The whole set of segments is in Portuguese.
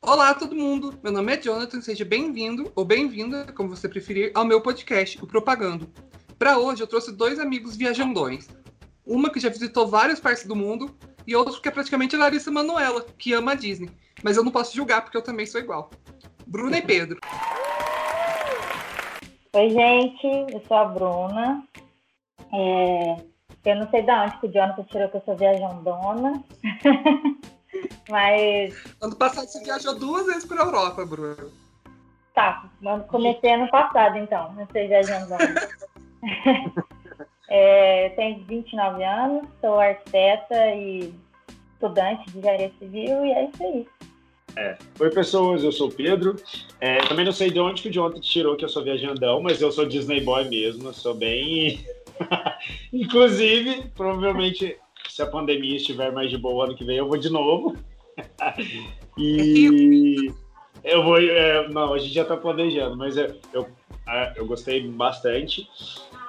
Olá, todo mundo! Meu nome é Jonathan, seja bem-vindo ou bem-vinda, como você preferir, ao meu podcast, o Propagando. Para hoje, eu trouxe dois amigos viajandões. Uma que já visitou várias partes do mundo e outro que é praticamente a Larissa Manuela, que ama a Disney. Mas eu não posso julgar porque eu também sou igual. Bruna e Pedro. Oi, gente, eu sou a Bruna. É... Eu não sei de onde que o Jonathan tirou que eu sou viajandona. Mas. Ano passado você viajou duas vezes para a Europa, Bruna. Tá, comecei ano passado, então. Não sei viajandona. é, eu tenho 29 anos, sou arquiteta e estudante de engenharia civil, e é isso aí. É. Oi, pessoas, eu sou o Pedro. É, também não sei de onde que o Jonathan tirou que eu sou viajandão, mas eu sou Disney Boy mesmo, eu sou bem. Inclusive, provavelmente, se a pandemia estiver mais de boa ano que vem, eu vou de novo. e eu vou. É, não, a gente já tá planejando, mas eu, eu, eu gostei bastante.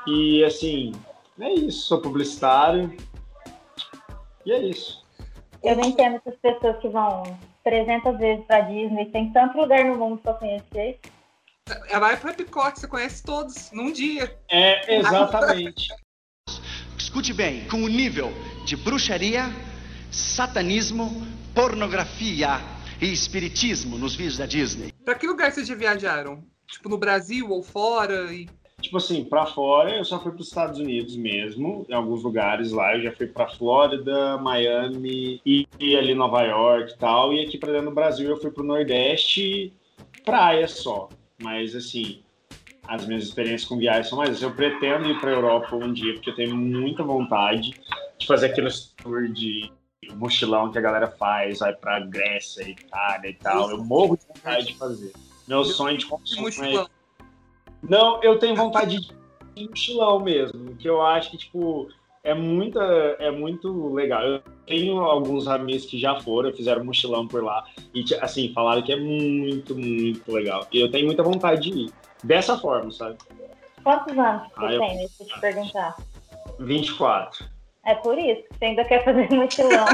E assim, é isso, sou publicitário. E é isso. Eu não entendo essas pessoas que vão 300 vezes pra Disney, tem tanto lugar no mundo pra conhecer. Ela vai pro Epcot, você conhece todos num dia. É, exatamente. Escute bem, com o nível de bruxaria, satanismo, pornografia e espiritismo nos vídeos da Disney. Pra que lugar vocês já viajaram? Tipo, no Brasil ou fora? E... Tipo assim, para fora eu só fui para os Estados Unidos mesmo, em alguns lugares lá. Eu já fui para Flórida, Miami e, e, ali Nova York e tal. E aqui para dentro do Brasil eu fui para o Nordeste, praia só. Mas assim, as minhas experiências com viagens são mais. Eu pretendo ir para Europa um dia, porque eu tenho muita vontade de fazer aqueles tour de mochilão que a galera faz, vai para Grécia, Itália e tal. Eu morro de vontade de fazer. Meu sonho de consumo é não, eu tenho vontade de mochilão mesmo, que eu acho que, tipo, é, muita, é muito legal. Eu tenho alguns amigos que já foram, fizeram mochilão por lá, e, assim, falaram que é muito, muito legal. E eu tenho muita vontade de ir. Dessa forma, sabe? Quantos anos você ah, eu... tem, deixa eu te perguntar? 24. É por isso que você ainda quer fazer mochilão.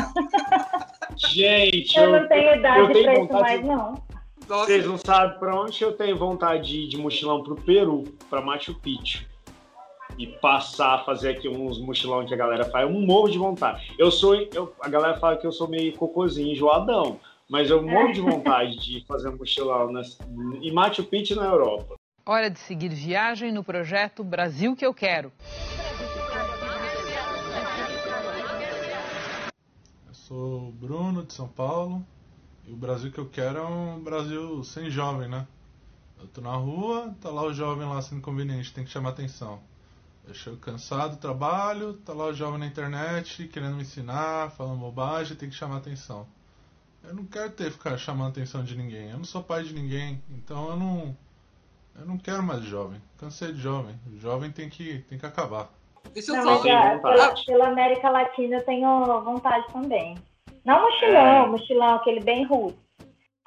Gente, eu, eu não tenho idade para isso mais, não. Nossa. Vocês não sabem para onde eu tenho vontade de ir de mochilão pro Peru, para Machu Picchu. E passar a fazer aqui uns mochilão que a galera faz. Um morro de vontade. Eu sou. Eu, a galera fala que eu sou meio cocôzinho, enjoadão. Mas eu morro de vontade de fazer um mochilão nas, em Machu Picchu na Europa. Hora de seguir viagem no projeto Brasil que eu quero. Eu sou o Bruno de São Paulo, e o Brasil que eu quero é um Brasil sem jovem, né? Eu tô na rua, tá lá o jovem lá sendo conveniente, tem que chamar atenção. Eu chego cansado do trabalho, tá lá o jovem na internet querendo me ensinar, falando bobagem, tem que chamar atenção. Eu não quero ter ficar chamando atenção de ninguém. Eu não sou pai de ninguém, então eu não eu não quero mais jovem. Cansei de jovem. O jovem tem que tem que acabar. Isso não, mas, é, pela, pela América Latina eu tenho vontade também. Não mochilão, é. mochilão, aquele bem russo.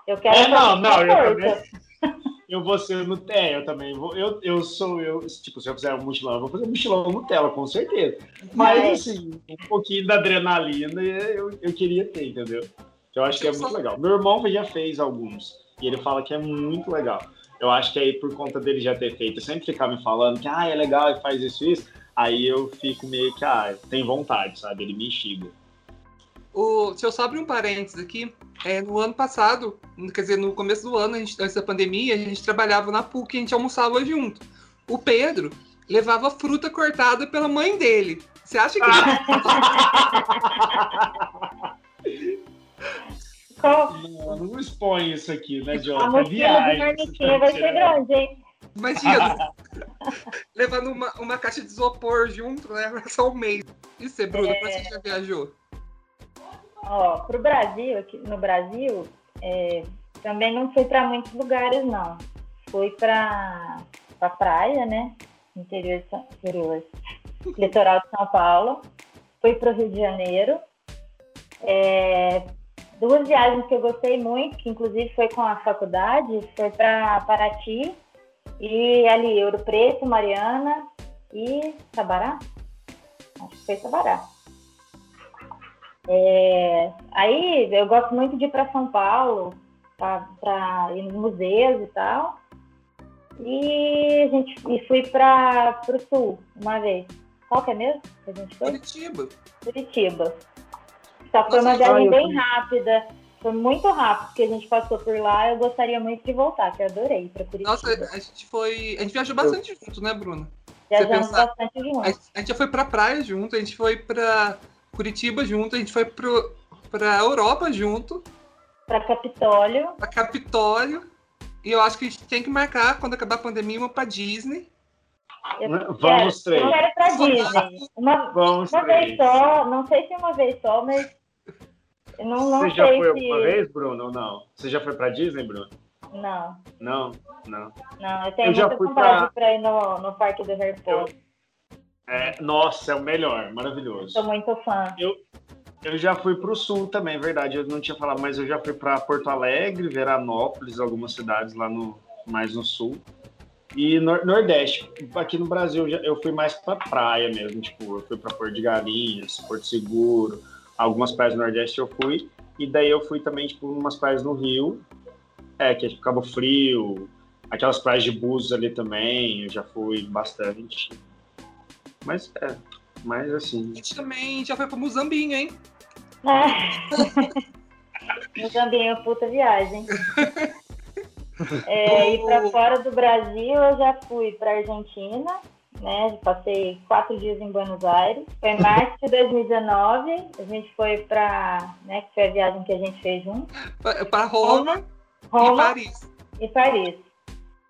Eu quero. É, não, não, eu também. Eu vou ser Nutella, eu também vou. Eu, eu sou eu. Tipo, se eu fizer um mochilão, eu vou fazer um mochilão Nutella, com certeza. Mas, é. assim, um pouquinho da adrenalina eu, eu queria ter, entendeu? Eu acho que é muito legal. Meu irmão já fez alguns. E ele fala que é muito legal. Eu acho que aí, por conta dele já ter feito, sempre ficar me falando que ah, é legal e faz isso isso, aí eu fico meio que, ah, tem vontade, sabe? Ele me instiga. O, se eu só abrir um parênteses aqui, é, no ano passado, quer dizer, no começo do ano, gente, antes da pandemia, a gente trabalhava na PUC e a gente almoçava junto. O Pedro levava fruta cortada pela mãe dele. Você acha que. não, não expõe isso aqui, né, John? A mochila do vai ser grande, hein? Imagina, levando uma, uma caixa de isopor junto, né? Só um mês. E você, Bruno, é... você já viajou? Ó, pro Brasil, aqui no Brasil, é, também não fui para muitos lugares, não. Fui para a praia, né? Interior de São, litoral de São Paulo. Fui para o Rio de Janeiro. É, duas viagens que eu gostei muito, que inclusive foi com a faculdade, foi para Paraty e ali Ouro Preto, Mariana e Sabará. Acho que foi Sabará. É, aí eu gosto muito de ir para São Paulo, para ir nos museus e tal. E a gente e fui para o sul uma vez. Qual que é mesmo a gente foi? Curitiba. Curitiba. Só foi uma viagem bem rápida. Foi muito rápido que a gente passou por lá. Eu gostaria muito de voltar, que eu adorei para Curitiba. Nossa, a gente foi. A gente viajou bastante eu... junto, né, Bruna? Viajamos bastante junto. A gente já foi pra praia junto, a gente foi pra Curitiba junto, a gente foi pro, pra Europa junto. Pra Capitólio. Pra Capitólio. E eu acho que a gente tem que marcar, quando acabar a pandemia, uma pra Disney. Eu Vamos quero, três. Eu quero pra Disney. Uma, Vamos uma vez só, não sei se uma vez só, mas. Eu não, não Você já foi se... alguma vez, Bruno, ou não? Você já foi pra Disney, Bruno? Não. Não, não. Não, eu tenho Eu já muita fui vontade pra- pra ir no, no parque do Harry Potter. É, nossa, é o melhor, maravilhoso. Sou muito fã. Eu já fui pro sul também, verdade. Eu não tinha falado, mas eu já fui para Porto Alegre, Veranópolis, algumas cidades lá no mais no sul. E nor Nordeste, aqui no Brasil eu eu fui mais pra praia mesmo, tipo, eu fui para Porto de Galinhas, Porto Seguro, algumas praias do Nordeste eu fui, e daí eu fui também tipo umas praias no Rio, é, que é tipo Cabo Frio, aquelas praias de Búzios ali também, eu já fui bastante. Mas é, mas assim, A gente também já foi pro Muzambinho, hein? No também é puta viagem. É, e para fora do Brasil, eu já fui para Argentina, né? Passei quatro dias em Buenos Aires. Foi em março de 2019. A gente foi para, né? Que foi a viagem que a gente fez junto. Pra, pra Roma, e Roma Paris. e Paris.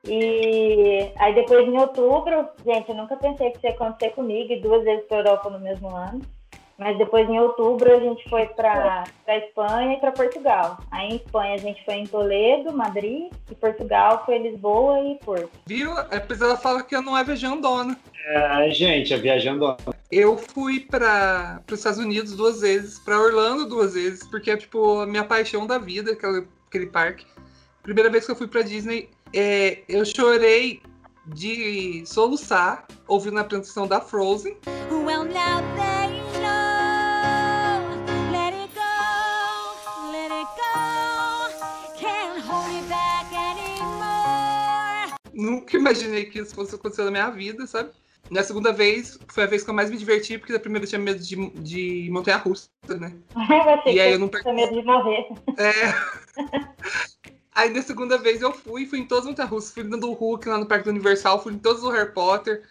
E aí depois em outubro, gente, eu nunca pensei que isso ia acontecer comigo, e duas vezes para Europa no mesmo ano. Mas depois em outubro a gente foi para Espanha e para Portugal. Aí em Espanha a gente foi em Toledo, Madrid, e Portugal foi Lisboa e Porto. Viu? Depois ela fala que eu não é viajandona. é, gente, é viajando Eu fui para os Estados Unidos duas vezes, para Orlando duas vezes, porque é tipo a minha paixão da vida, aquele, aquele parque. Primeira vez que eu fui para Disney, é, eu chorei de soluçar ouvindo a apresentação da Frozen. Well, now they know. Let it go, let it go. Can't hold it back anymore. Nunca imaginei que isso fosse acontecer na minha vida, sabe? Na segunda vez, foi a vez que eu mais me diverti, porque da primeira eu tinha medo de, de montanha-russa, né? Eu achei E aí eu não tinha perco- medo de morrer. É. Aí na segunda vez eu fui, fui em todos os montanha-russas, fui no Hulk lá no Parque Universal, fui em todos do Harry Potter,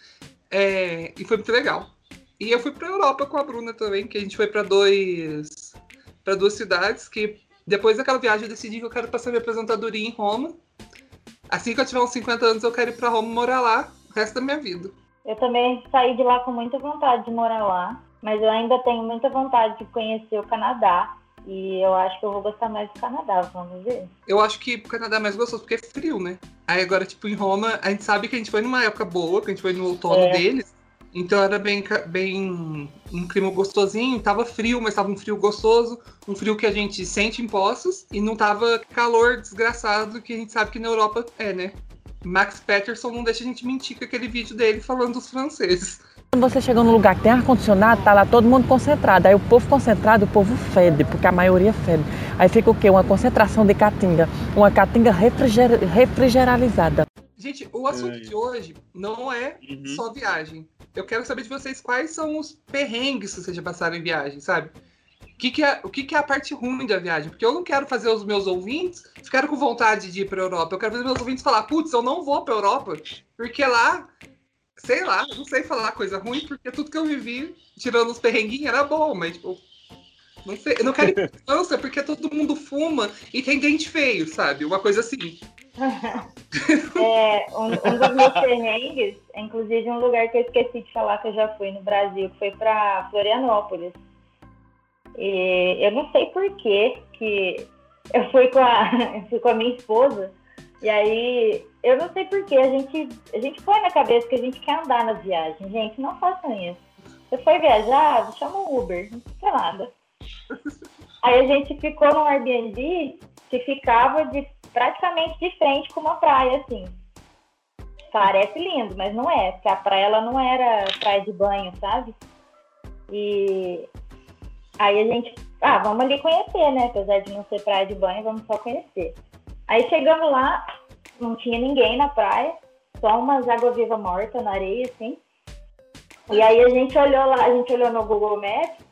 é, e foi muito legal. E eu fui pra Europa com a Bruna também, que a gente foi pra dois para duas cidades, que depois daquela viagem eu decidi que eu quero passar minha aposentadoria em Roma. Assim que eu tiver uns 50 anos, eu quero ir pra Roma morar lá o resto da minha vida. Eu também saí de lá com muita vontade de morar lá, mas eu ainda tenho muita vontade de conhecer o Canadá. E eu acho que eu vou gostar mais do Canadá, vamos ver. Eu acho que o Canadá é mais gostoso porque é frio, né? Aí agora, tipo, em Roma, a gente sabe que a gente foi numa época boa, que a gente foi no outono É. deles. Então era bem, bem um clima gostosinho, tava frio, mas tava um frio gostoso, um frio que a gente sente em Poços, e não tava calor desgraçado que a gente sabe que na Europa é, né? Max Peterson não deixa a gente mentir com aquele vídeo dele falando dos franceses. Quando você chega num lugar que tem ar-condicionado, tá lá todo mundo concentrado. Aí o povo concentrado, o povo fede, porque a maioria fede. Aí fica o quê? Uma concentração de caatinga. Uma caatinga refriger... refrigeralizada. Gente, o assunto Ai. de hoje não é Uhum. só viagem. Eu quero saber de vocês quais são os perrengues que vocês já passaram em viagem, sabe? O que, que é, o que, que é a parte ruim da viagem? Porque eu não quero fazer os meus ouvintes ficarem com vontade de ir pra Europa. Eu quero fazer meus ouvintes falar, putz, eu não vou pra Europa, porque lá, sei lá, não sei falar coisa ruim, porque tudo que eu vivi, tirando os perrenguinhos, era bom, mas tipo. Não sei, eu não quero França porque todo mundo fuma e tem dente feio, sabe? Uma coisa assim. É, um, um dos meus perrengues é inclusive um lugar que eu esqueci de falar que eu já fui no Brasil, que foi para Florianópolis. E eu não sei por que que eu fui com a, fui com a minha esposa, e aí eu não sei por que a gente, a gente põe na cabeça que a gente quer andar nas viagens. Gente, não façam isso. Você foi viajar, chama um Uber, não precisa nada. Aí a gente ficou num Airbnb que ficava de praticamente de frente com uma praia, assim. Parece lindo, mas não é, porque a praia ela não era praia de banho, sabe? E aí a gente ah, vamos ali conhecer, né? Apesar de não ser praia de banho, vamos só conhecer. Aí chegamos lá, não tinha ninguém na praia, só umas água-viva morta na areia, assim. E aí a gente olhou lá, a gente olhou no Google Maps,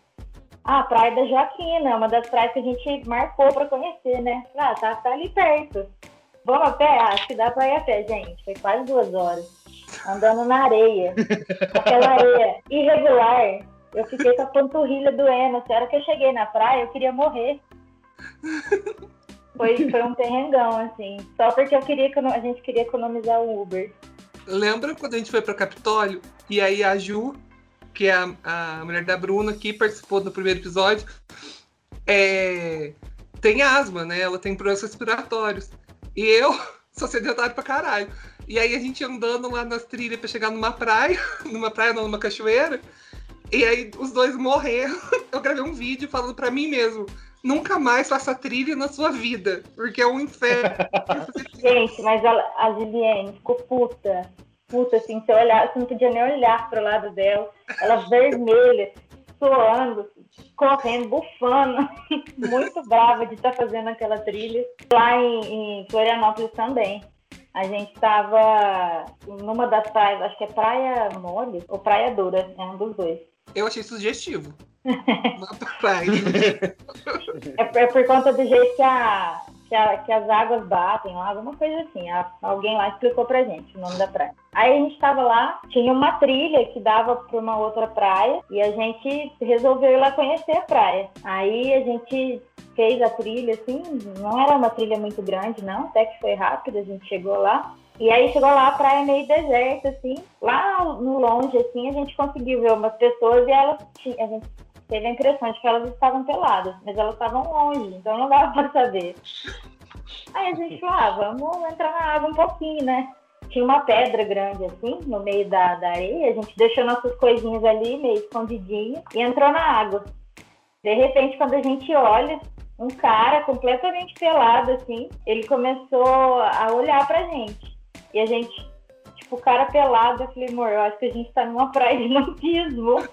ah, Praia da Joaquina, uma das praias que a gente marcou para conhecer, né? Ah, tá, tá ali perto. Vamos a pé? Ah, acho que dá pra ir a pé, gente. Foi quase duas horas. Andando na areia. Aquela areia irregular. Eu fiquei com a panturrilha doendo. A hora que eu cheguei na praia, eu queria morrer. Foi, foi um perrengão, assim. Só porque eu queria, a gente queria economizar o Uber. Lembra quando a gente foi para Capitólio e aí a Ju, que é a, a mulher da Bruna, que participou do primeiro episódio, é, tem asma, né? Ela tem problemas respiratórios. E eu sou sedentário pra caralho. E aí a gente andando lá nas trilhas pra chegar numa praia, numa praia não, numa cachoeira, e aí os dois morreram. Eu gravei um vídeo falando pra mim mesmo. Nunca mais faça trilha na sua vida, porque é um inferno. Gente, mas ela, a Juliane ficou puta. Puta, assim, você, olhar, você não podia nem olhar pro lado dela. Ela vermelha, suando, correndo, bufando. Muito brava de estar fazendo aquela trilha. Lá em, em Florianópolis também. A gente estava numa das praias, acho que é Praia Mole ou Praia Dura, é um dos dois. Eu achei sugestivo. Uma praia. É, é por conta do jeito que, a, que, a- que as águas batem lá, alguma coisa assim. A- alguém lá explicou pra gente o nome da praia. Aí a gente tava lá, tinha uma trilha que dava pra uma outra praia e a gente resolveu ir lá conhecer a praia. Aí a gente fez a trilha, assim, não era uma trilha muito grande, não, até que foi rápido, a gente chegou lá. E aí chegou lá a praia meio deserta, assim. Lá no longe, assim, a gente conseguiu ver umas pessoas e elas. A gente teve a impressão de que elas estavam peladas, mas elas estavam longe, então não dava pra saber. Aí a gente falou, ah, vamos entrar na água um pouquinho, né? Tinha uma pedra grande assim, no meio da, da areia, a gente deixou nossas coisinhas ali, meio escondidinho, e entrou na água. De repente, quando a gente olha, um cara completamente pelado, assim, ele começou a olhar pra gente. E a gente, tipo, o cara pelado, eu falei, amor, eu acho que a gente tá numa praia de nudismo.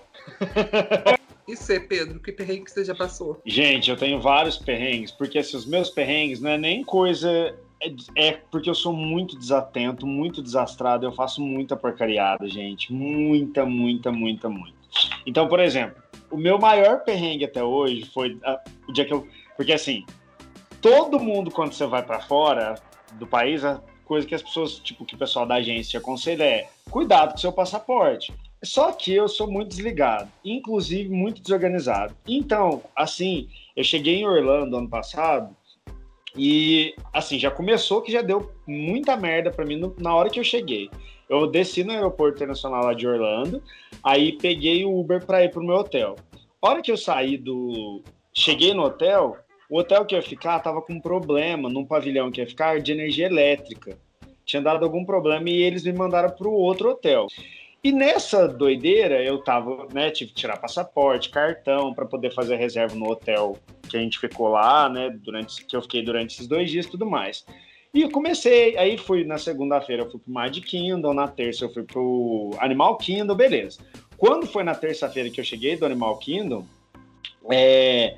E você, Pedro, que perrengue que você já passou? Gente, eu tenho vários perrengues, porque assim, os meus perrengues não é nem coisa. É, é porque eu sou muito desatento, muito desastrado, eu faço muita porcariada, gente. Muita, muita, muita, muita. Então, por exemplo, o meu maior perrengue até hoje foi ah, o dia que eu. Porque assim, todo mundo, quando você vai pra fora do país, a coisa que as pessoas, tipo, que o pessoal da agência aconselha é cuidado com seu passaporte. Só que eu sou muito desligado, inclusive muito desorganizado. Então, assim, eu cheguei em Orlando ano passado e, assim, já começou que já deu muita merda pra mim no- na hora que eu cheguei. Eu desci no aeroporto internacional lá de Orlando, aí peguei o Uber pra ir pro meu hotel. A hora que eu saí do. Cheguei no hotel, o hotel que eu ia ficar tava com um problema num pavilhão que ia ficar de energia elétrica. Tinha dado algum problema e eles me mandaram pro outro hotel. E nessa doideira, eu tava, né, tive que tirar passaporte, cartão, para poder fazer reserva no hotel que a gente ficou lá, né, durante, que eu fiquei durante esses dois dias e tudo mais. E eu comecei, aí fui na segunda-feira, eu fui pro Mad Kingdom, na terça eu fui pro Animal Kingdom, beleza. Quando foi na terça-feira que eu cheguei do Animal Kingdom, é,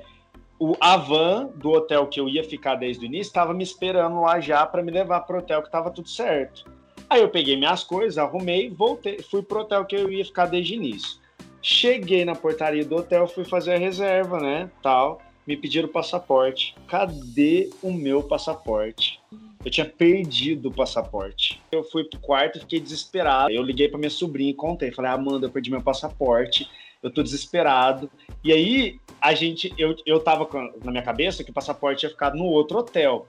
o, a van do hotel que eu ia ficar desde o início estava me esperando lá já para me levar pro hotel que tava tudo certo. Aí eu peguei minhas coisas, arrumei, voltei, fui pro hotel que eu ia ficar desde o início. Cheguei na portaria do hotel, fui fazer a reserva, né, tal. Me pediram o passaporte. Cadê o meu passaporte? Eu tinha perdido o passaporte. Eu fui pro quarto e fiquei desesperado. Eu liguei pra minha sobrinha e contei. Falei, Amanda, eu perdi meu passaporte. Eu tô desesperado. E aí, a gente, eu, eu tava com- na minha cabeça que o passaporte ia ficar no outro hotel.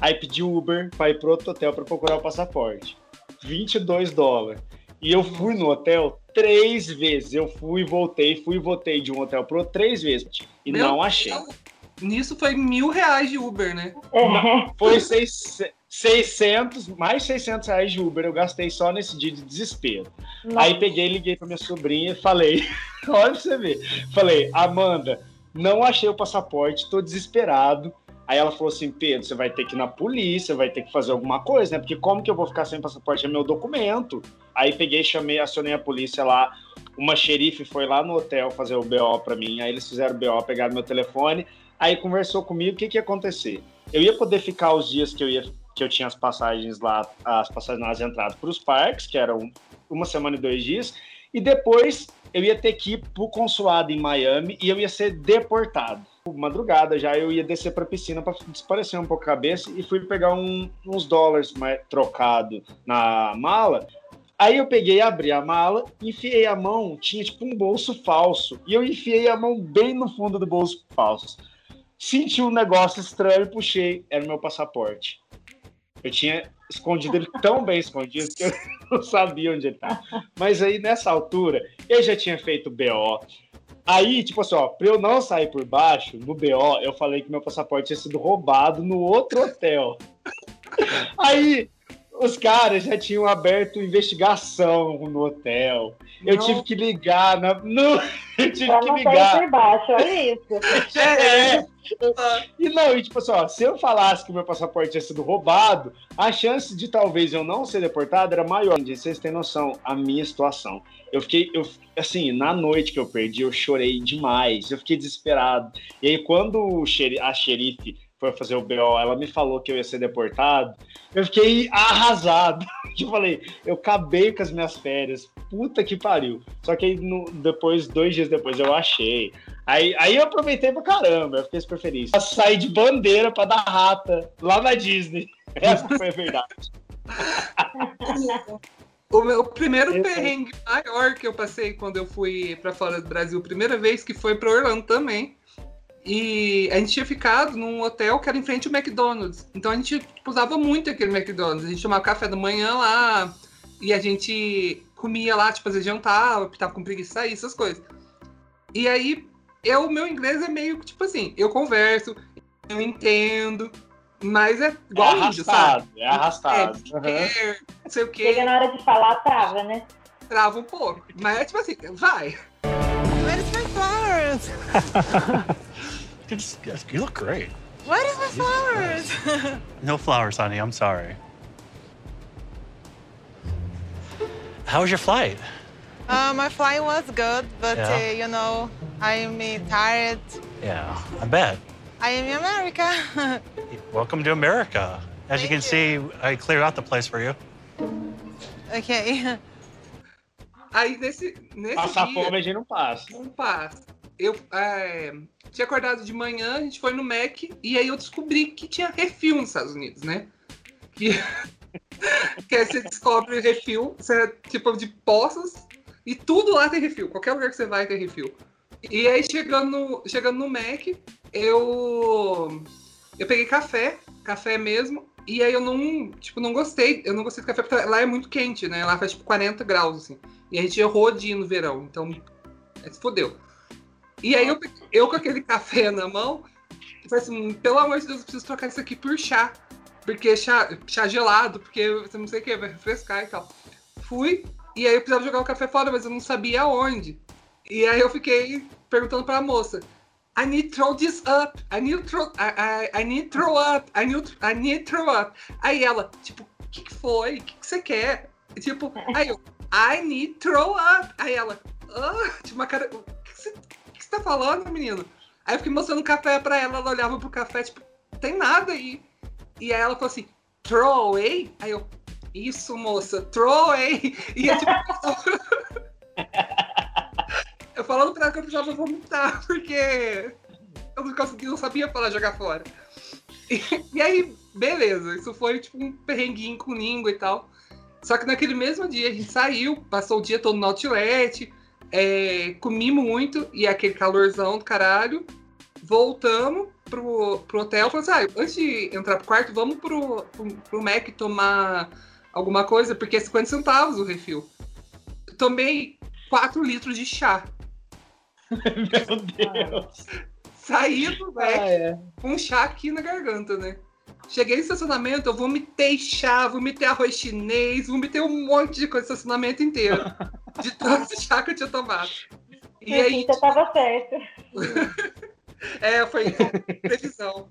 Aí pedi Uber pra ir pro outro hotel pra procurar o passaporte. 22 dólares. E eu fui no hotel três vezes. Eu fui, voltei, fui e voltei de um hotel pro outro três vezes. E Meu não achei. Deus. Nisso foi mil reais de Uber, né? É, Foi seis- 600, mais 600 reais de Uber eu gastei só nesse dia de desespero. Aí peguei, liguei pra minha sobrinha e falei, olha pra você ver. Falei, Amanda, não achei o passaporte, tô desesperado. Aí ela falou assim, Pedro, você vai ter que ir na polícia, vai ter que fazer alguma coisa, né? Porque como que eu vou ficar sem passaporte? É meu documento. Aí peguei, chamei, acionei a polícia lá. uma xerife foi lá no hotel fazer o BO pra mim, aí eles fizeram o BO, pegaram meu telefone, aí conversou comigo o que, que ia acontecer. Eu ia poder ficar os dias que eu ia que eu tinha as passagens lá, as passagens nas entradas para os parques, que eram uma semana e dois dias, e depois eu ia ter que ir pro consulado em Miami e eu ia ser deportado. Madrugada já eu ia descer pra piscina para desaparecer um pouco a cabeça e fui pegar um- uns dólares mais trocado na mala. Aí eu peguei, abri a mala, enfiei a mão, tinha tipo um bolso falso. E eu enfiei a mão bem no fundo do bolso falso. Senti um negócio estranho, puxei, era o meu passaporte. Eu tinha escondido ele tão bem escondido que eu não sabia onde ele tá. Mas aí, nessa altura, eu já tinha feito BO. Aí, tipo assim, ó, pra eu não sair por baixo, no BO, eu falei que meu passaporte tinha sido roubado no outro hotel. Aí, os caras já tinham aberto investigação no hotel. Eu Não. tive que ligar na. No, eu tive Pra que ligar. por baixo, olha isso. É, e não, e tipo assim, ó, se eu falasse que o meu passaporte tinha sido roubado, a chance de talvez eu não ser deportado era maior. Vocês têm noção, a minha situação. Eu fiquei, eu, assim, na noite que eu perdi, eu chorei demais, eu fiquei desesperado. E aí, quando o xeri- a xerife foi fazer o BO, ela me falou que eu ia ser deportado, eu fiquei arrasado. Eu falei, eu acabei com as minhas férias, puta que pariu. Só que aí, no- depois, dois dias depois, eu achei. Aí, aí eu aproveitei pra caramba, eu fiquei super feliz. Eu saí de bandeira pra dar rata lá na Disney. Essa foi a verdade. O meu primeiro aí. perrengue maior que eu passei quando eu fui pra fora do Brasil, primeira vez que foi pra Orlando também. E a gente tinha ficado num hotel que era em frente ao McDonald's. Então a gente tipo, usava muito aquele McDonald's. A gente tomava café da manhã lá e a gente comia lá, tipo, fazer jantar, porque tava com preguiça de sair, essas coisas. E aí, eu, meu inglês é meio que tipo assim, eu converso, eu entendo, mas é É igual índio, sabe? arrastado, é arrastado. É, é, não sei o quê Chega na hora de falar, trava, né? trava um pouco. Mas é tipo assim, vai. Where's my flowers? You just- you look great. Where is my flowers? No flowers, honey. I'm sorry. How was your flight? uh, my flight was good, but Yeah. uh, you know, I'm uh, tired. Yeah, I bet. I am in America. Welcome to America. As you can see, I cleared out the place for you. okay. Aí nesse, nesse Passar dia, fome a gente não passa. não passa. Eu é, tinha acordado de manhã, a gente foi no Mac e aí eu descobri que tinha refil nos Estados Unidos, né? Que, que aí você descobre refil, você é tipo de poços e tudo lá tem refil. Qualquer lugar que você vai tem refil. E aí chegando no, chegando no Mac, eu eu peguei café, café mesmo, e aí eu não, tipo, não gostei, eu não gostei do café porque lá é muito quente, né? Lá faz tipo 40 graus assim. E a gente errou de ir no verão, então é, se fodeu. E aí eu, eu com aquele café na mão, falei assim, pelo amor de Deus, eu preciso trocar isso aqui por chá. Porque chá, chá gelado, porque você não sei o que, vai refrescar e tal. Fui, e aí eu precisava jogar o café fora, mas eu não sabia aonde. E aí eu fiquei perguntando pra moça. I need throw this up. I need throw, I, I, I need throw up. I need, I need throw up. Aí ela, tipo, o que, que foi? O que, que você quer? E, Tipo, aí eu, I need throw up. Aí ela, ah, tipo, uma cara, o que que você tá falando, menino? Aí eu fiquei mostrando o café pra ela, ela olhava pro café, tipo, tem nada aí. E aí ela falou assim, throw away? Aí eu, isso, moça, throw away. E é tipo, eu falando pra ela que eu precisava vomitar, porque eu não conseguia, não sabia falar jogar fora. E, e aí, beleza, isso foi tipo um perrenguinho com língua e tal. Só que naquele mesmo dia a gente saiu, passou o dia todo no outlet, é, comi muito, e aquele calorzão do caralho. Voltamos pro, pro hotel, falamos ah, antes de entrar pro quarto, vamos pro, pro, pro Mac tomar alguma coisa, porque é 50 centavos o refil. Tomei 4 litros de chá. Meu Deus. Saí do Mac Ah, é. com um chá aqui na garganta, né? Cheguei no estacionamento, eu vomitei chá, vomitei arroz chinês, vomitei um monte de coisa no estacionamento inteiro. De tanto chá que eu tinha tomado. E aí, você tava certo. é, foi previsão.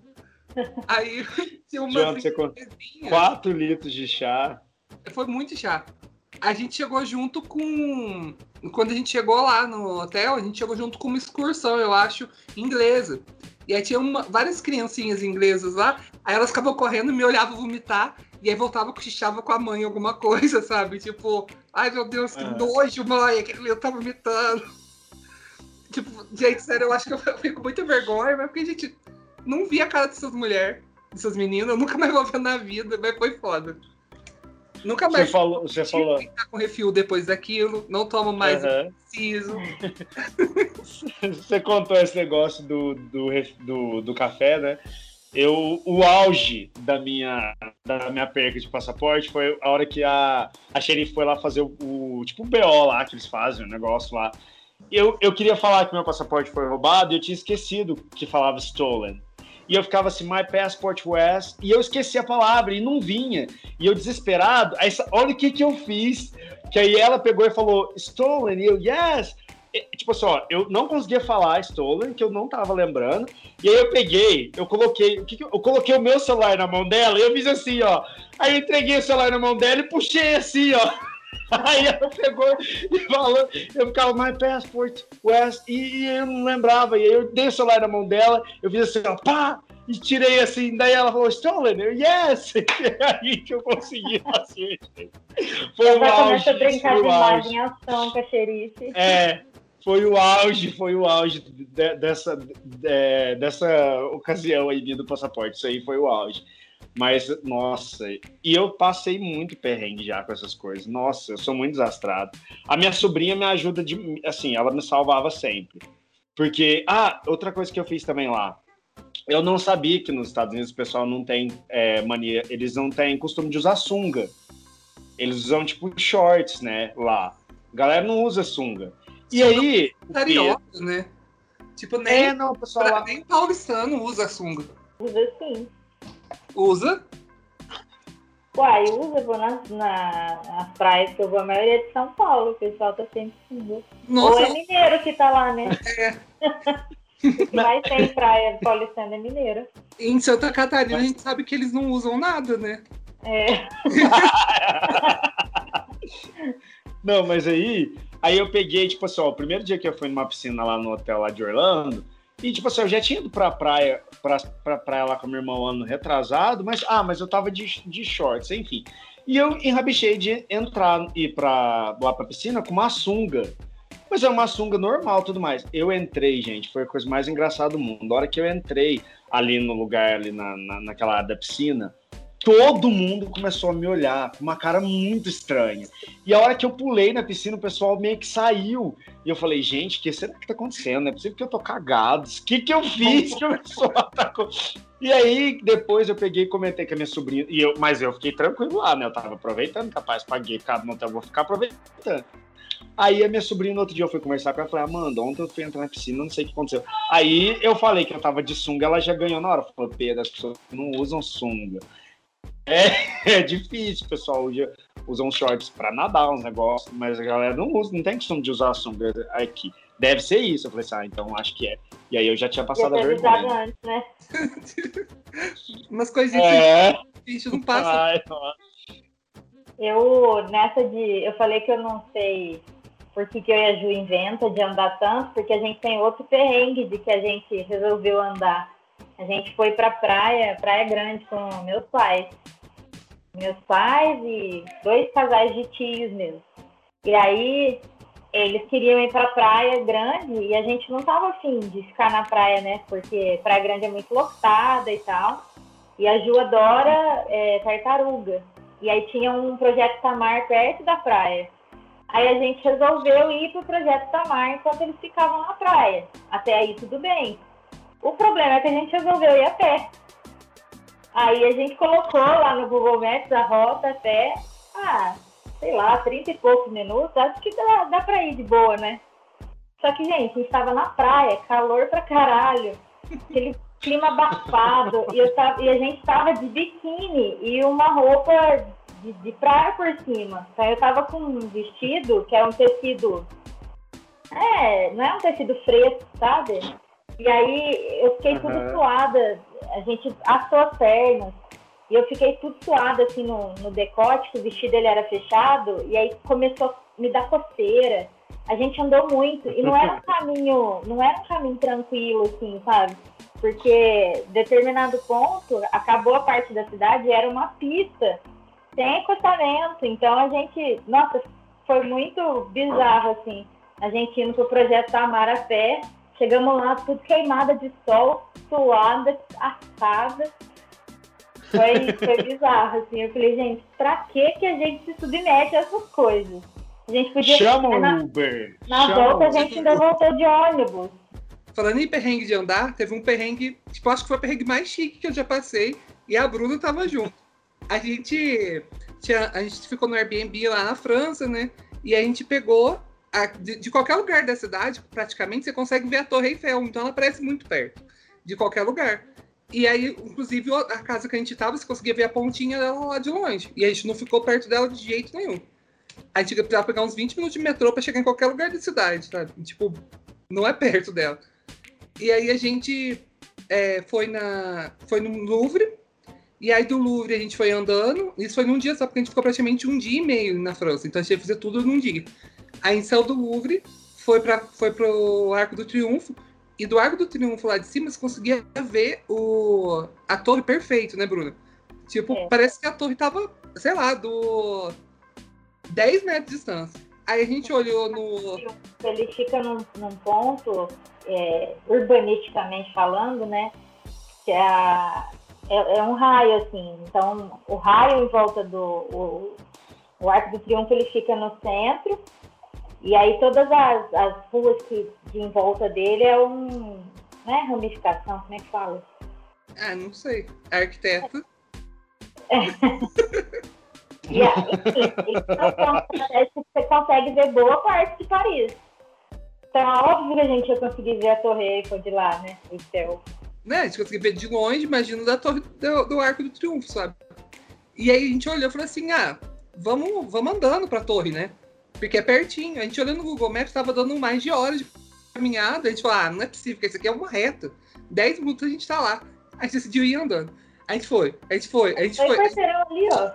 Aí tinha uma Jonathan, você 4 litros de chá. foi muito chá. a gente chegou junto com. Quando a gente chegou lá no hotel, a gente chegou junto com uma excursão, eu acho, inglesa. E aí tinha uma- várias criancinhas inglesas lá, aí elas ficavam correndo, me olhavam vomitar, e aí voltava, cochichava com a mãe alguma coisa, sabe? Tipo, ai meu Deus, que Ah. nojo, mãe, aquele menino tá vomitando. Tipo, gente, sério, eu acho que eu com muita vergonha, mas porque, gente, não vi a cara dessas mulheres, dessas meninas, eu nunca mais vou ver na vida, mas foi foda. Nunca Você mais falou, você falou. com refil depois daquilo, não tomo mais que preciso. Você contou esse negócio do, do, do, do café, né? Eu, o auge da minha, da minha perca de passaporte foi a hora que a, a xerife foi lá fazer o, o- tipo o BO lá que eles fazem, o negócio lá. Eu, eu queria falar que meu passaporte foi roubado e eu tinha esquecido que falava stolen. E eu ficava assim, my passport was, e eu esqueci a palavra e não vinha. E eu desesperado, aí, olha o que que eu fiz. Que aí ela pegou e falou, stolen, e eu, yes. E, tipo assim, ó, eu não conseguia falar stolen, que eu não tava lembrando. E aí eu peguei, eu coloquei, o que que eu, eu coloquei o meu celular na mão dela e eu fiz assim, ó. Aí eu entreguei o celular na mão dela e puxei assim, ó. Aí ela pegou e falou, eu ficava, my passport, West, e, e eu não lembrava. E aí eu dei o celular na mão dela, eu fiz assim, ó, pá, e tirei assim. Daí ela falou, stolen, eu, yes! E aí que eu consegui fazer. Foi o Já começa auge, a brincar de auge. imagem em ação com a xerife. É, foi o auge, foi o auge de- dessa, de- dessa ocasião aí do passaporte. Isso aí foi o auge. Mas, nossa, e eu passei muito perrengue já com essas coisas. Nossa, eu sou muito desastrado. A minha sobrinha me ajuda de. Assim, ela me salvava sempre. Porque, ah, outra coisa que eu fiz também lá. Eu não sabia que nos Estados Unidos o pessoal não tem é, mania, eles não têm costume de usar sunga. Eles usam tipo shorts, né? Lá. A galera não usa sunga. E Sunga aí. Carioca, né? Tipo, nem, É, não, o pessoal pra- lá. nem paulistano usa sunga. Usa sim. Usa? Uai, usa, vou nas, na, nas praias que eu vou, a maioria é de São Paulo, o pessoal tá sempre usa. Nossa, Ou é mineiro que tá lá, né? É. tem praia paulistana é mineiro. em Santa Catarina a gente sabe que eles não usam nada, né? É. Não, mas aí, aí eu peguei, tipo assim, ó, o primeiro dia que eu fui numa piscina lá no hotel lá de Orlando, e tipo assim, eu já tinha ido pra praia, pra, pra praia lá com meu irmão ano retrasado, mas, ah, mas eu tava de, de shorts, enfim. E eu enrabichei de entrar e ir pra, lá pra piscina com uma sunga. Mas é uma sunga normal tudo mais. Eu entrei, gente, foi a coisa mais engraçada do mundo. A hora que eu entrei ali no lugar, ali na, na, naquela área da piscina, todo mundo começou a me olhar com uma cara muito estranha. E a hora que eu pulei na piscina, o pessoal meio que saiu. E eu falei, gente, o que será que tá acontecendo? Não é possível que eu tô cagado. O que que eu fiz que o pessoal atacou? E aí, depois eu peguei e comentei com a minha sobrinha. E eu, mas eu fiquei tranquilo lá, né? Eu tava aproveitando, capaz, paguei cada no hotel, vou ficar aproveitando. Aí a minha sobrinha, no outro dia, eu fui conversar com ela falei, Amanda, ontem eu fui entrar na piscina, não sei o que aconteceu. Aí eu falei que eu tava de sunga, ela já ganhou na hora. Falou, Pedro, as pessoas não usam sunga. É, é difícil, pessoal. Usa, usam shorts pra nadar, uns negócios, mas a galera não usa, não tem costume de usar sunga aqui. Deve ser isso. Eu falei assim, ah, então acho que é. E aí eu já tinha passado a vergonha. antes, né? Umas coisinhas É, que a gente não passa. ai. Eu, nessa de. Eu falei que eu não sei por que, que eu e a Ju inventa de andar tanto, porque a gente tem outro perrengue de que a gente resolveu andar. A gente foi pra praia, Praia Grande, com meus pais. Meus pais e dois casais de tios meus. E aí eles queriam ir pra Praia Grande e a gente não tava afim de ficar na praia, né? Porque Praia Grande é muito lotada e tal. E a Ju adora é, tartaruga. E aí tinha um projeto Tamar perto da praia. Aí a gente resolveu ir pro projeto Tamar enquanto eles ficavam na praia. Até aí tudo bem. O problema é que a gente resolveu ir a pé. Aí a gente colocou lá no Google Maps a rota até, ah, sei lá, 30 e poucos minutos. Acho que dá, dá pra ir de boa, né? Só que, gente, a gente tava na praia, calor pra caralho. Aquele clima abafado. e, eu tava- e a gente tava de biquíni e uma roupa de, de praia por cima. Então eu tava com um vestido que é um tecido. É, não é um tecido fresco, sabe? E aí eu fiquei tudo Aham. suada. A gente assou as pernas. E eu fiquei tudo suada assim no, no decote, que o vestido ele era fechado, e aí começou a me dar coceira. A gente andou muito, e não era um caminho, não era um caminho tranquilo, assim, sabe? Porque determinado ponto, acabou a parte da cidade, era uma pista, sem acostamento. Então a gente, nossa, foi muito bizarro, assim. A gente indo pro projeto Tamar a pé, chegamos lá, tudo queimada de sol, suada, assada. Foi, foi bizarro, assim. Eu falei, gente, pra que que a gente se submete a essas coisas? A gente podia... Chama na, o Uber. na Chama volta a gente ainda voltou de ônibus. Falando em perrengue de andar, teve um perrengue, tipo, acho que foi o perrengue mais chique que eu já passei, e a Bruna tava junto. A gente, tinha, a gente ficou no Airbnb lá na França, né? E a gente pegou, a- de, de qualquer lugar da cidade, praticamente, você consegue ver a Torre Eiffel, então ela parece muito perto, de qualquer lugar. E aí, inclusive, a casa que a gente tava, você conseguia ver a pontinha dela lá de longe. E a gente não ficou perto dela de jeito nenhum. A gente precisava pegar uns 20 minutos de metrô pra chegar em qualquer lugar da cidade, tipo, não é perto dela. E aí a gente é, foi, na, foi no Louvre, e aí do Louvre a gente foi andando. Isso foi num dia só, porque a gente ficou praticamente um dia e meio na França. Então a gente ia fazer tudo num dia. Aí saiu do Louvre, foi, pra, foi pro Arco do Triunfo. E do Arco do Triunfo lá de cima você conseguia ver o, a torre perfeito, né, Bruna? Tipo, É. parece que a torre tava, sei lá, do 10 metros de distância. Aí a gente olhou no. Ele fica num, num ponto, é, urbanisticamente falando, né? Que é, a- é, é um raio, assim. Então, o raio em volta do. O, o Arco do Triunfo ele fica no centro. E aí todas as, as ruas que de em volta dele é um. Não é ramificação, como é que fala? Ah, não sei. Arquiteto. E aí, que você consegue ver boa parte de Paris. Então, é óbvio que a gente ia conseguir ver a Torre Eiffel de lá, né? O céu. né? A gente conseguia ver de longe, imagino, da torre do, do Arco do Triunfo, sabe? E aí a gente olhou e falou assim: ah, vamos, vamos andando pra torre, né? Porque é pertinho. A gente olhando no Google Maps, tava dando mais de horas de caminhada. A gente falou: ah, não é possível, porque isso aqui é uma reta. 10 minutos a gente tá lá. A gente decidiu ir andando. A gente foi, a gente foi, a gente Foi foi. quarteirão ali, ó.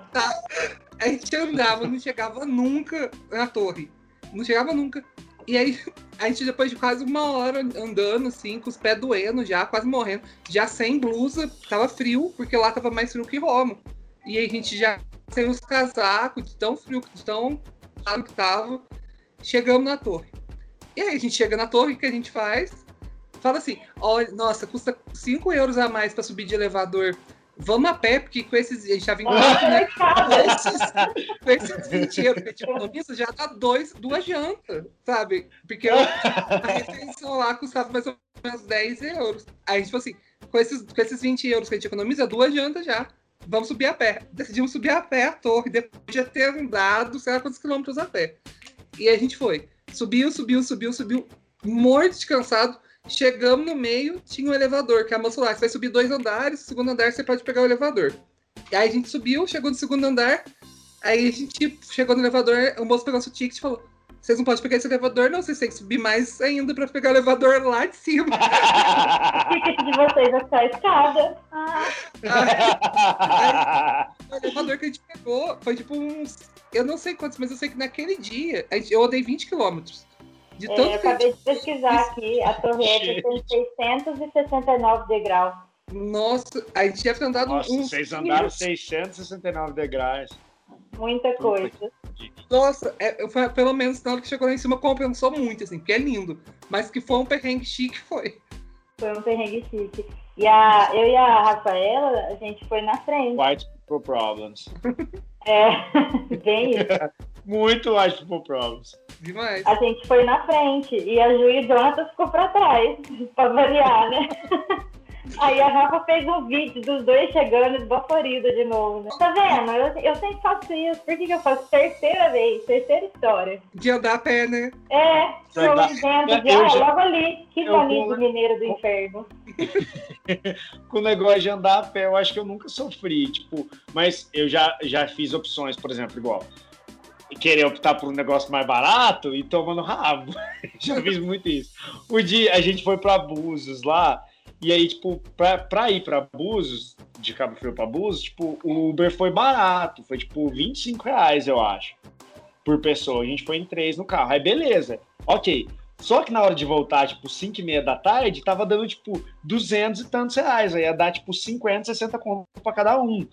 A gente andava, não chegava nunca na torre. Não chegava nunca. E aí, a gente, depois de quase uma hora andando, assim, com os pés doendo já, quase morrendo, já sem blusa, tava frio, porque lá tava mais frio que Roma. E aí a gente já sem os casacos, de tão frio, de tão que tava, chegamos na torre. E aí a gente chega na torre, o que a gente faz? Fala assim, olha, nossa, custa 5 euros a mais pra subir de elevador. Vamos a pé, porque com esses. A gente tava em quatro, né? Com esses, com esses 20 euros que a gente economiza, já dá dois, duas jantas, sabe? Porque eu- a refeição lá custava mais ou menos 10 euros. Aí a gente falou assim: com esses, com esses 20 euros que a gente economiza, duas jantas já. Vamos subir a pé. Decidimos subir a pé a torre, depois de ter andado, sei lá quantos quilômetros a pé. E a gente foi. Subiu, subiu, subiu, subiu, morto de cansado. Chegamos no meio, tinha um elevador, que a moça lá, você vai subir dois andares, segundo andar você pode pegar o elevador. E aí a gente subiu, chegou no segundo andar, aí a gente chegou no elevador, o moço pegou nosso ticket e falou: vocês não podem pegar esse elevador, não, vocês têm que subir mais ainda pra pegar o elevador lá de cima. O ticket de vocês é só a escada. Ah, O elevador que a gente pegou foi tipo uns. Eu não sei quantos, mas eu sei que naquele dia gente- eu andei 20 quilômetros. De é, eu acabei de pesquisar aqui. A Torre Eiffel tem 669 degraus. Nossa, a gente deve ter andado Nossa, uns. vocês andaram 669 degraus. Muita coisa. Nossa, é, foi, pelo menos na hora que chegou lá em cima compensou muito, assim, porque é lindo. Mas que foi um perrengue chique, foi. Foi um perrengue chique. E a, eu e a Rafaela, a gente foi na frente. White people problems. É, bem isso. Muito white people problems. Demais. A gente foi na frente e a Ju e Jonathan ficou pra trás, pra variar, né? Aí a Rafa fez um vídeo dos dois chegando esbaforida de novo, né? Tá vendo? Eu, eu sempre faço isso. Por que, que eu faço? Terceira vez, terceira história. De andar a pé, né? É, eu Tá. invento de, ah, já- logo ali, que bonito vou- mineiro do inferno. Com o negócio de andar a pé, eu acho que eu nunca sofri, tipo, mas eu já, já fiz opções, por exemplo, igual querer optar por um negócio mais barato e tomando rabo. já fiz muito isso. O dia a gente foi para Búzios lá E aí, tipo, pra, pra ir pra Búzios, de Cabo Frio pra Búzios, tipo, o Uber foi barato. Foi, tipo, 25 reais, eu acho, por pessoa. A gente foi em três no carro. Aí, beleza. Ok. Só que na hora de voltar, tipo, 5 e meia da tarde, tava dando, tipo, 200 e tantos reais. Aí ia dar, tipo, 50, 60 conto pra cada um.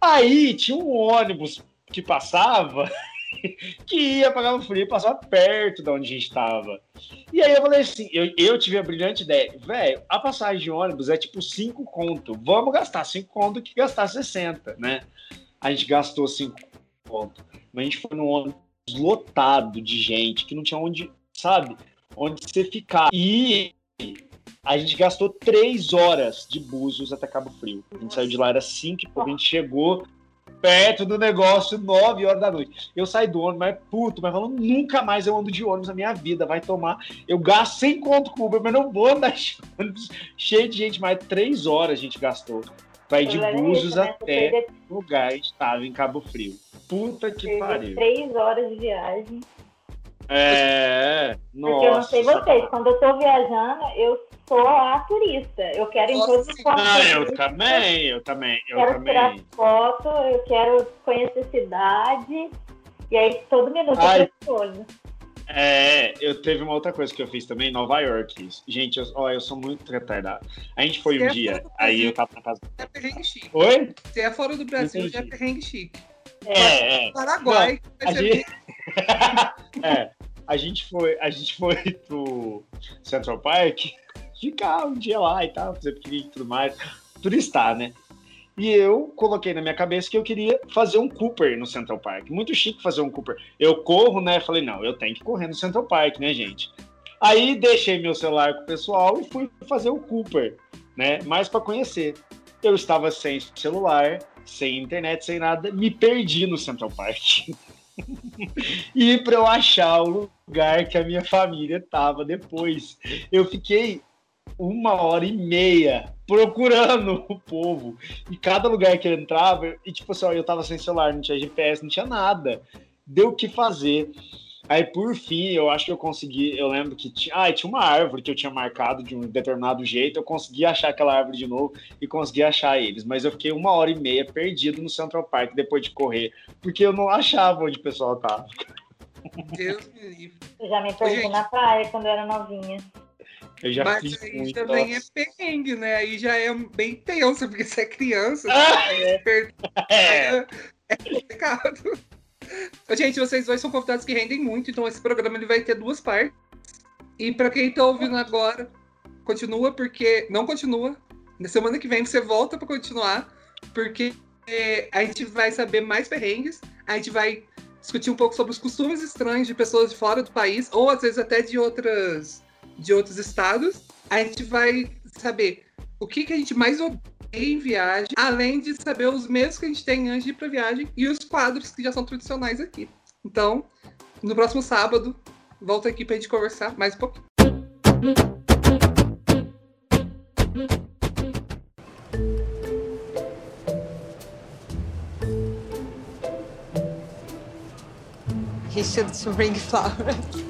Aí tinha um ônibus que passava, que ia pra Cabo Frio, passava perto de onde a gente tava. E aí eu falei assim, eu, eu tive a brilhante ideia, velho, a passagem de ônibus é tipo 5 conto. Vamos gastar 5 conto que gastar 60, né? A gente gastou 5 conto. Mas a gente foi num ônibus lotado de gente, que não tinha onde, sabe? Onde você ficar. E a gente gastou três horas de Búzios até Cabo Frio. A gente saiu de lá, era 5 e a gente chegou perto do negócio, 9 horas da noite. Eu saí do ônibus, mas puto, mas falando, nunca mais eu ando de ônibus na minha vida, vai tomar. Eu gasto 100 conto com Uber, mas não vou andar de ônibus cheio de gente, mais três horas a gente gastou ir de Búzios né? até o lugar estava em Cabo Frio. Puta que pariu. três horas de viagem. É, nossa. Porque eu não sei vocês, quando eu tô viajando, eu sou a turista. Eu quero em todos os pontos. Ah, eu também, eu também, eu quero também. tirar foto, eu quero conhecer cidade. E aí todo minuto Ai. eu precioso. É, eu teve uma outra coisa que eu fiz também em Nova York. Gente, eu, ó, eu sou muito retardado. A gente foi Se um é dia, aí eu tava na casa. É perrengue chique. Oi? Se é fora do Brasil, Entendi. já é perrengue chique. É, é. Paraguai, A vai ser gente... é, a gente foi, a gente foi pro Central Park ficar um dia lá e tal, fazer piquenique e tudo mais, turistar, né? E eu coloquei na minha cabeça que eu queria fazer um Cooper no Central Park. Muito chique fazer um Cooper. Eu corro, né? Falei, não, eu tenho que correr no Central Park, né, gente? Aí deixei meu celular com o pessoal e fui fazer o Cooper, né? Mais para conhecer. Eu estava sem celular, sem internet, sem nada, me perdi no Central Park. e para eu achar o lugar que a minha família tava depois, eu fiquei uma hora e meia procurando o povo. E cada lugar que eu entrava, e tipo assim, ó, eu tava sem celular, não tinha GPS, não tinha nada. Deu o que fazer. Aí, por fim, eu acho que eu consegui. Eu lembro que tinha, ah, tinha uma árvore que eu tinha marcado de um determinado jeito. Eu consegui achar aquela árvore de novo e consegui achar eles. Mas eu fiquei uma hora e meia perdido no Central Park depois de correr, porque eu não achava onde o pessoal tava. Deus me livre. Eu já me perdi Gente. na praia quando eu era novinha. Eu já Mas fiz aí muito. também nossa. é perrengue, né? Aí já é bem tenso, porque você é criança, Ah! é, É. é complicado. Gente, vocês dois são convidados que rendem muito, então esse programa ele vai ter duas partes. E pra quem tá ouvindo agora, continua, porque. Não continua. Na semana que vem você volta pra continuar, porque é, a gente vai saber mais perrengues, a gente vai discutir um pouco sobre os costumes estranhos de pessoas de fora do país, ou às vezes até de outras de outros estados. A gente vai saber o que, que a gente mais odeia em viagem, além de saber os medos que a gente tem antes de ir pra viagem e os quadros que já são tradicionais aqui. Então, no próximo sábado, volta aqui pra gente conversar mais um pouquinho. He bring flowers.